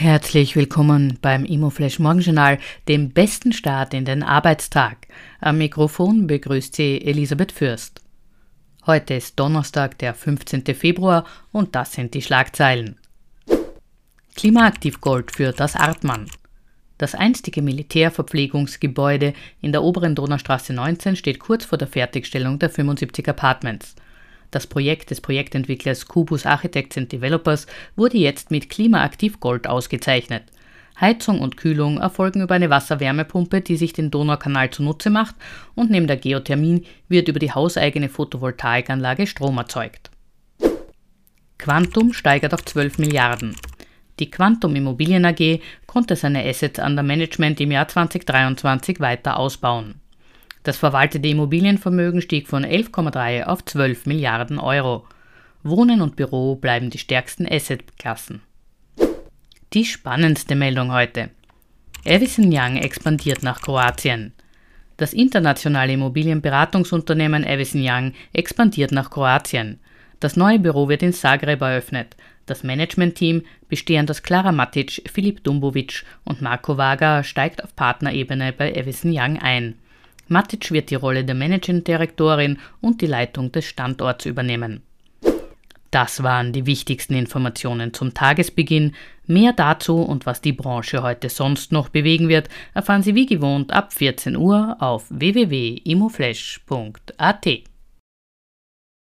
Herzlich willkommen beim Immoflash Morgenjournal, dem besten Start in den Arbeitstag. Am Mikrofon begrüßt Sie Elisabeth Fürst. Heute ist Donnerstag, der 15. Februar und das sind die Schlagzeilen. Klimaaktivgold für das Artmann. Das einstige Militärverpflegungsgebäude in der oberen Donaustraße 19 steht kurz vor der Fertigstellung der 75 Apartments. Das Projekt des Projektentwicklers Kubus Architects and Developers wurde jetzt mit Klimaaktiv Gold ausgezeichnet. Heizung und Kühlung erfolgen über eine Wasserwärmepumpe, die sich den Donaukanal zunutze macht und neben der Geothermie wird über die hauseigene Photovoltaikanlage Strom erzeugt. Quantum steigert auf 12 Milliarden. Die Quantum Immobilien AG konnte seine Assets under Management im Jahr 2023 weiter ausbauen. Das verwaltete Immobilienvermögen stieg von 11,3 auf 12 Milliarden Euro. Wohnen und Büro bleiben die stärksten Assetklassen. Die spannendste Meldung heute. Avison Young expandiert nach Kroatien. Das internationale Immobilienberatungsunternehmen Avison Young expandiert nach Kroatien. Das neue Büro wird in Zagreb eröffnet. Das Managementteam, bestehend aus Klara Matic, Filip Dumbovic und Marco Vaga, steigt auf Partnerebene bei Avison Young ein. Matic wird die Rolle der Managing Direktorin und die Leitung des Standorts übernehmen. Das waren die wichtigsten Informationen zum Tagesbeginn. Mehr dazu und was die Branche heute sonst noch bewegen wird, erfahren Sie wie gewohnt ab 14 Uhr auf www.imoflash.at.